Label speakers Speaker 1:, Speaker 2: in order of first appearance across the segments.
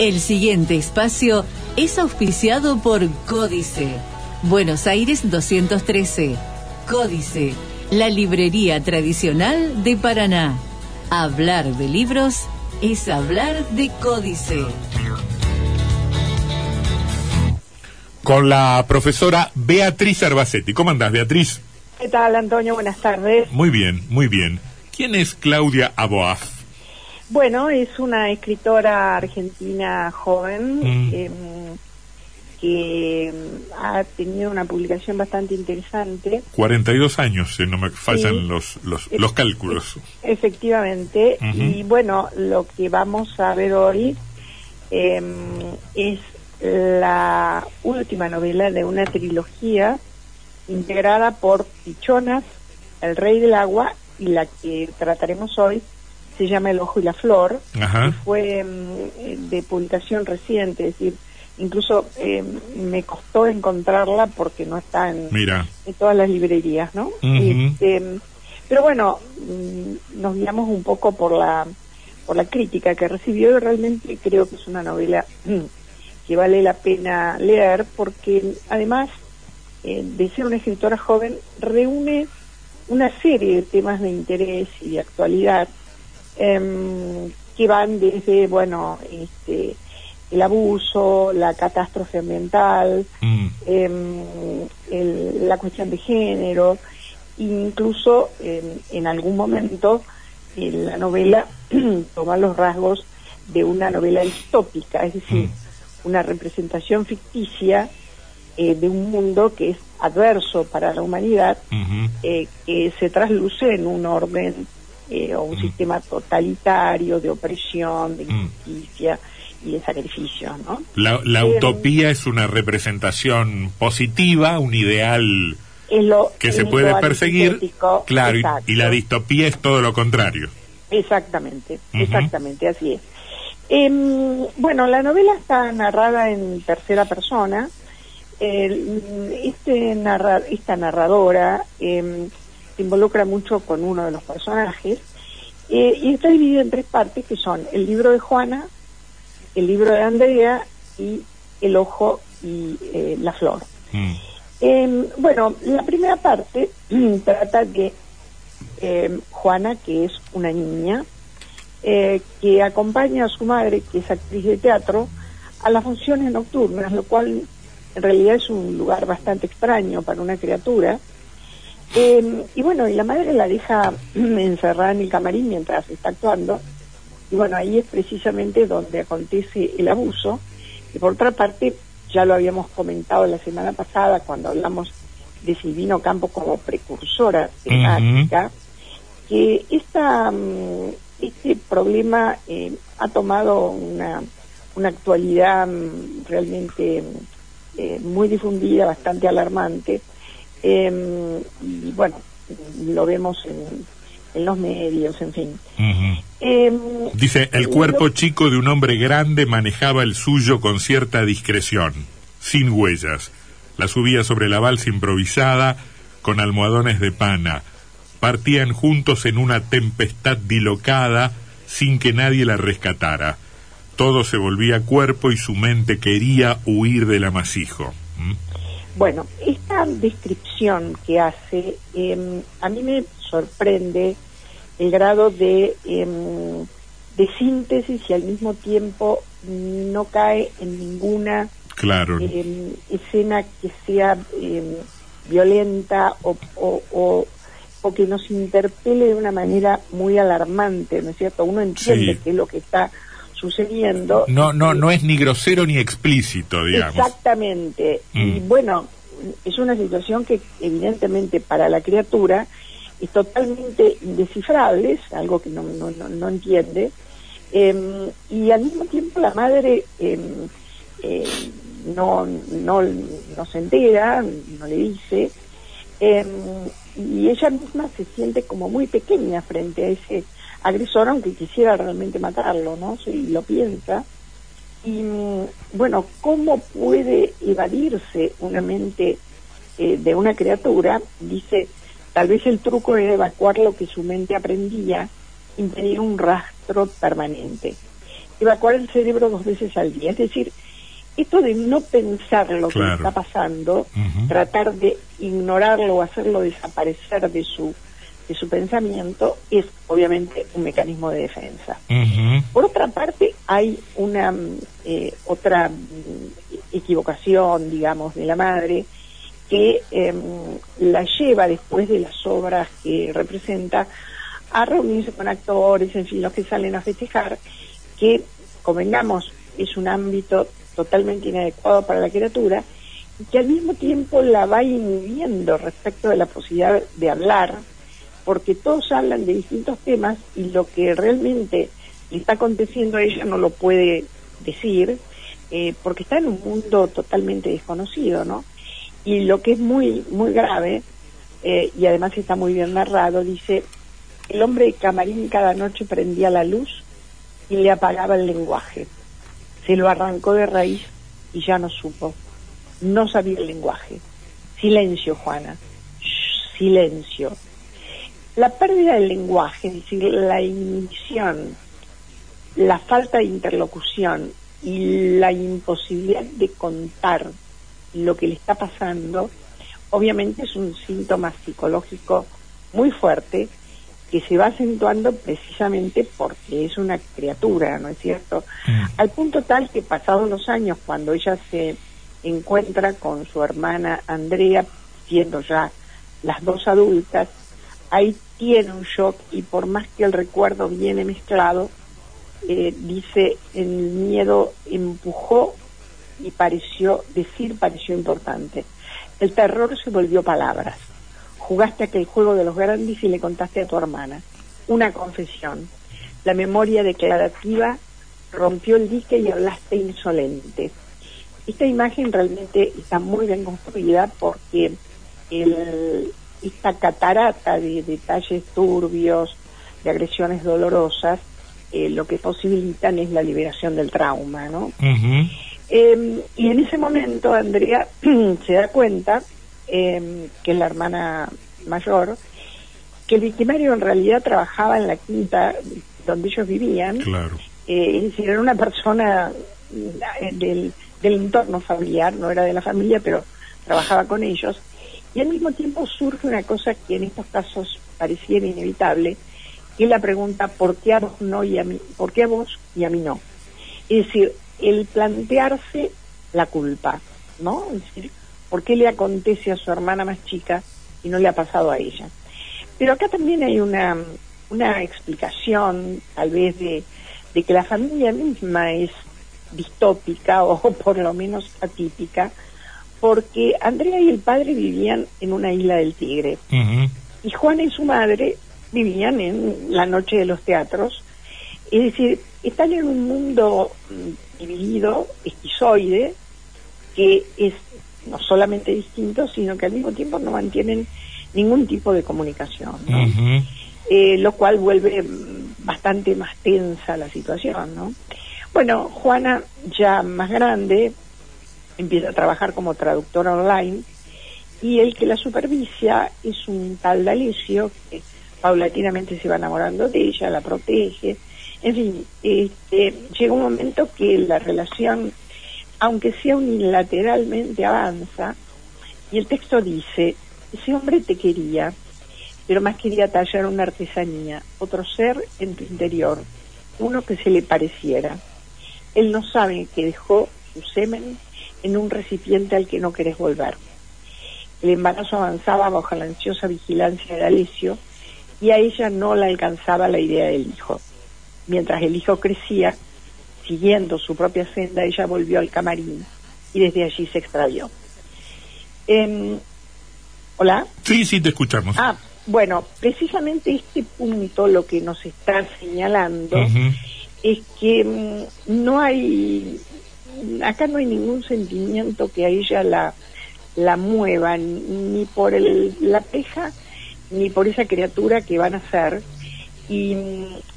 Speaker 1: El siguiente espacio es auspiciado por Códice. Buenos Aires 213. Códice, la librería tradicional de Paraná. Hablar de libros es hablar de Códice.
Speaker 2: Con la profesora Beatriz Arbacetti. ¿Cómo andás, Beatriz?
Speaker 3: ¿Qué tal, Antonio? Buenas tardes.
Speaker 2: Muy bien, muy bien. ¿Quién es Claudia Aboaf?
Speaker 3: Bueno, es una escritora argentina joven
Speaker 2: Mm.
Speaker 3: em, que mm, ha tenido una publicación bastante interesante.
Speaker 2: 42 años, si no me fallan
Speaker 3: Sí.
Speaker 2: los, los,
Speaker 3: Eh,
Speaker 2: los cálculos.
Speaker 3: Efectivamente, y bueno, lo que vamos a ver hoy em, es la última novela de una trilogía integrada por Pichonas, El Rey del Agua, y la que trataremos hoy se llama El Ojo y la Flor,
Speaker 2: Ajá.
Speaker 3: que fue mm, de publicación reciente, es decir, incluso em, me costó encontrarla porque no está en,
Speaker 2: Mira.
Speaker 3: en todas las librerías, ¿no? Este, pero bueno, mm, nos guiamos un poco por la por la crítica que recibió y realmente creo que es una novela mm, que vale la pena leer porque además eh, de ser una escritora joven reúne una serie de temas de interés y de actualidad em, que van desde, bueno, este, el abuso, la catástrofe ambiental,
Speaker 2: Mm.
Speaker 3: em, el- la cuestión de género, incluso em, en algún momento eh, la novela toma los rasgos de una novela distópica, es decir,
Speaker 2: Mm.
Speaker 3: una representación ficticia eh, de un mundo que es adverso para la humanidad, eh, que se trasluce en un orden eh, o un
Speaker 2: Mm.
Speaker 3: sistema totalitario de opresión, de
Speaker 2: Mm.
Speaker 3: injusticia y de sacrificio, ¿no?
Speaker 2: La, la
Speaker 3: Eh,
Speaker 2: utopía es una representación positiva, un ideal
Speaker 3: lo-
Speaker 2: que se puede perseguir, claro, y, la distopía es todo lo contrario.
Speaker 3: Exactamente, exactamente, así es. Em, bueno, la novela está narrada en tercera persona. Este narra- esta narradora em, se involucra mucho con uno de los personajes eh, y está dividida en tres partes que son el libro de Juana, el libro de Andrea y el ojo y eh, la flor.
Speaker 2: Mm.
Speaker 3: Eh, bueno, la primera parte trata de eh, Juana, que es una niña, eh, que acompaña a su madre, que es actriz de teatro, a las funciones nocturnas, lo cual en realidad es un lugar bastante extraño para una criatura. Eh, y bueno, y la madre la deja encerrada en el camarín mientras está actuando. Y bueno, ahí es precisamente donde acontece el abuso. Y por otra parte, ya lo habíamos comentado la semana pasada cuando hablamos de Silvino Campo como precursora temática, que esta, mm, este problema eh, ha tomado una, una actualidad mm, realmente mm, eh, muy difundida, bastante alarmante. Eh, y bueno, lo vemos en, en los medios, en fin. Eh,
Speaker 2: Dice, el cuerpo chico de un hombre grande manejaba el suyo con cierta discreción, sin huellas. La subía sobre la balsa improvisada, con almohadones de pana. Partían juntos en una tempestad dilocada, sin que nadie la rescatara. Todo se volvía cuerpo y su mente quería huir del amasijo. ¿Mm?
Speaker 3: Bueno, esta descripción que hace, eh, a mí me sorprende el grado de, eh, de síntesis y al mismo tiempo no cae en ninguna
Speaker 2: Claro.
Speaker 3: eh, escena que sea violenta o, o, o, o que nos interpele de una manera muy alarmante, ¿no es cierto? Uno entiende
Speaker 2: Sí.
Speaker 3: qué es lo que está sucediendo.
Speaker 2: No, no, no es ni grosero ni explícito, digamos.
Speaker 3: Exactamente. Y
Speaker 2: Mm.
Speaker 3: bueno, es una situación que evidentemente para la criatura es totalmente indescifrable, es algo que no, no, no, no entiende. Eh, y al mismo tiempo la madre eh, eh, no, no, no se entera, no le dice, y ella misma se siente como muy pequeña frente a ese agresor, aunque quisiera realmente matarlo, ¿no? Sí, lo piensa. Y mm, bueno, ¿cómo puede evadirse una mente eh, de una criatura? Dice, tal vez el truco era evacuar lo que su mente aprendía, impedir un rastro permanente. evacuar el cerebro dos veces al día. Es decir, esto de no pensar lo que está pasando, tratar de ignorarlo o hacerlo desaparecer de su de su pensamiento es obviamente un mecanismo de defensa. Por otra parte, hay una eh, otra mm, equivocación, digamos, de la madre que em, la lleva después de las obras que representa a reunirse con actores, en fin, los que salen a festejar, que, convengamos, es un ámbito totalmente inadecuado para la criatura y que al mismo tiempo la va inhibiendo respecto de la posibilidad de hablar, porque todos hablan de distintos temas y lo que realmente está aconteciendo a ella no lo puede decir, eh, porque está en un mundo totalmente desconocido, ¿no? Y lo que es muy, muy grave, eh, y además está muy bien narrado, dice, el hombre de camarín cada noche prendía la luz y le apagaba el lenguaje. Se lo arrancó de raíz y ya no supo. No sabía el lenguaje. Silencio, Juana. silencio. La pérdida del lenguaje, es decir, la inhibición, la falta de interlocución y la imposibilidad de contar lo que le está pasando, obviamente es un síntoma psicológico muy fuerte que se va acentuando precisamente porque es una criatura, ¿no es cierto? Mm. Al punto tal que pasados los años, cuando ella se encuentra con su hermana Andrea, siendo ya las dos adultas, ahí tiene un shock y por más que el recuerdo viene mezclado, eh, dice, el miedo empujó y pareció, decir pareció importante. El terror se volvió palabras jugaste aquel juego de los grandes y le contaste a tu hermana. Una confesión. La memoria declarativa rompió el dique y hablaste insolente. Esta imagen realmente está muy bien construida porque esta catarata de detalles turbios, de agresiones dolorosas, eh, lo que posibilitan es la liberación del trauma, ¿no? Em, y en ese momento Andrea se da cuenta eh, que es la hermana mayor, que el victimario en realidad trabajaba en la quinta donde ellos vivían.
Speaker 2: Claro.
Speaker 3: Eh, es decir, era una persona eh, del, del entorno familiar, no era de la familia, pero trabajaba con ellos. Y al mismo tiempo surge una cosa que en estos casos pareciera inevitable, que es la pregunta ¿por qué a vos no y a mí? ¿Por qué a vos y a mí no? Es decir, el plantearse la culpa, ¿no? Es decir, ¿Por qué le acontece a su hermana más chica y no le ha pasado a ella? Pero acá también hay una, una explicación, tal vez, de, de que la familia misma es distópica o por lo menos atípica, porque Andrea y el padre vivían en una isla del Tigre y Juana y su madre vivían en la noche de los teatros. Es decir, están en un mundo mm, dividido, esquizoide, que es no solamente distintos, sino que al mismo tiempo no mantienen ningún tipo de comunicación, eh, lo cual vuelve bastante más tensa la situación, ¿no? Bueno, Juana, ya más grande, empieza a trabajar como traductora online y el que la supervisa es un tal Dalicio que paulatinamente se va enamorando de ella, la protege, en fin, este, llega un momento que la relación aunque sea unilateralmente, avanza. Y el texto dice, ese hombre te quería, pero más quería tallar una artesanía, otro ser en tu interior, uno que se le pareciera. Él no sabe que dejó su semen en un recipiente al que no querés volver. El embarazo avanzaba bajo la ansiosa vigilancia de Alessio y a ella no la alcanzaba la idea del hijo. Mientras el hijo crecía, siguiendo su propia senda, ella volvió al camarín y desde allí se extravió. Em, ¿Hola?
Speaker 2: Sí, sí, te escuchamos.
Speaker 3: Ah, bueno, precisamente este punto lo que nos está señalando es que mm, no hay, acá no hay ningún sentimiento que a ella la, la mueva, ni por el, la peja, ni por esa criatura que van a ser. Y,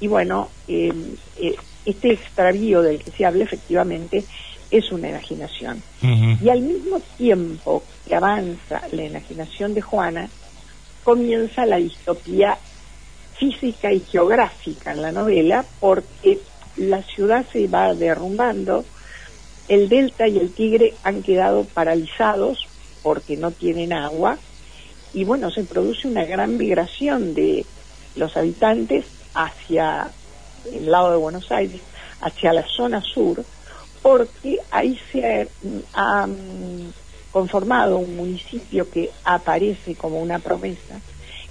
Speaker 3: y bueno, eh, eh, este extravío del que se habla efectivamente es una enajenación. Y al mismo tiempo que avanza la enajenación de Juana, comienza la distopía física y geográfica en la novela, porque la ciudad se va derrumbando, el Delta y el Tigre han quedado paralizados porque no tienen agua y bueno, se produce una gran migración de los habitantes hacia el lado de Buenos Aires, hacia la zona sur, porque ahí se ha mm, conformado un municipio que aparece como una promesa,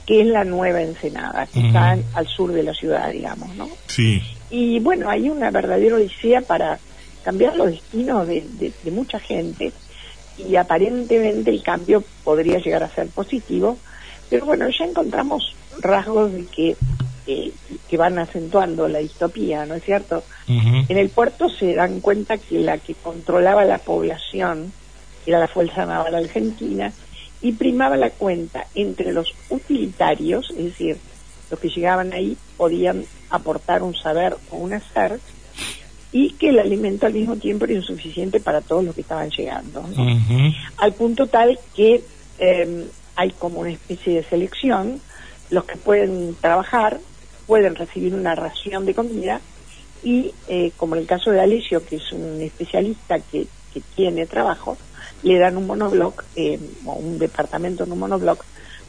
Speaker 3: que es la Nueva Ensenada, que está al sur de la ciudad, digamos, ¿no?
Speaker 2: Sí.
Speaker 3: Y bueno, hay una verdadera odisea para cambiar los destinos de, de mucha gente y aparentemente el cambio podría llegar a ser positivo, pero bueno, ya encontramos rasgos de que, que van acentuando la distopía, ¿no es cierto? En el puerto se dan cuenta que la que controlaba la población era la Fuerza Naval Argentina y primaba la cuenta entre los utilitarios, es decir, los que llegaban ahí podían aportar un saber o un hacer, y que el alimento al mismo tiempo era insuficiente para todos los que estaban llegando. Al punto tal que em, hay como una especie de selección, los que pueden trabajar pueden recibir una ración de comida y, eh, como en el caso de Alicio, que es un especialista que, que tiene trabajo, le dan un monobloc em, o un departamento en un monobloc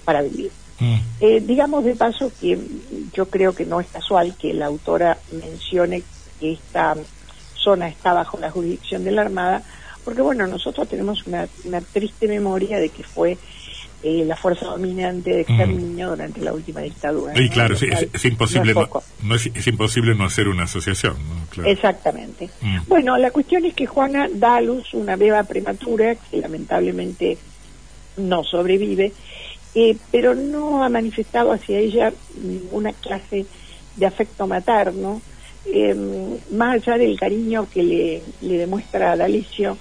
Speaker 3: para vivir. Mm. Eh, digamos de paso que yo creo que no es casual que la autora mencione que esta zona está bajo la jurisdicción de la Armada, porque bueno, nosotros tenemos una, triste memoria de que fue eh, la fuerza dominante de exterminio durante la última dictadura.
Speaker 2: Y claro, es, imposible no, es, imposible no hacer una asociación.
Speaker 3: Exactamente. Mm. Bueno, la cuestión es que Juana da a luz una beba prematura que lamentablemente no sobrevive, eh, pero no ha manifestado hacia ella ninguna clase de afecto materno eh, más allá del cariño que le, demuestra a Dalicio,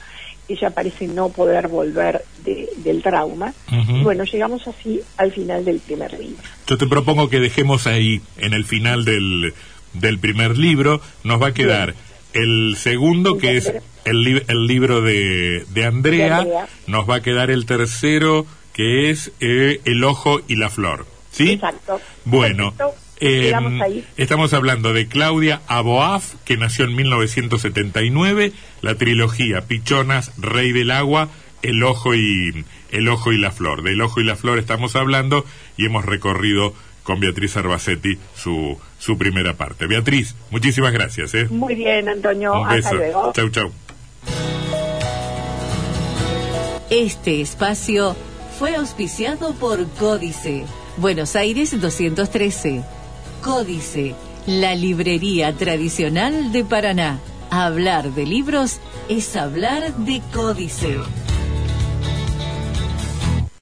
Speaker 3: ella parece no poder volver del trauma. Bueno, llegamos así al final del primer libro.
Speaker 2: Yo te propongo que dejemos ahí, en el final del, del primer libro, nos va a quedar el segundo, que es el, el libro de, de, Andrea, nos va a quedar el tercero, que es eh, El ojo y la flor. ¿Sí?
Speaker 3: Exacto.
Speaker 2: Bueno. Em, estamos hablando de Claudia Aboaf, que nació en 1979, la trilogía Pichonas, Rey del Agua, El Ojo y, El Ojo y la Flor. Del Ojo y la Flor estamos hablando y hemos recorrido con Beatriz Arbacetti su, su primera parte. Beatriz, muchísimas gracias. ¿eh?
Speaker 3: Muy bien, Antonio. Hasta luego.
Speaker 2: Chau, chau.
Speaker 1: Este espacio fue auspiciado por Códice, Buenos Aires 213. Códice, la librería tradicional de Paraná. Hablar de libros es hablar de códice.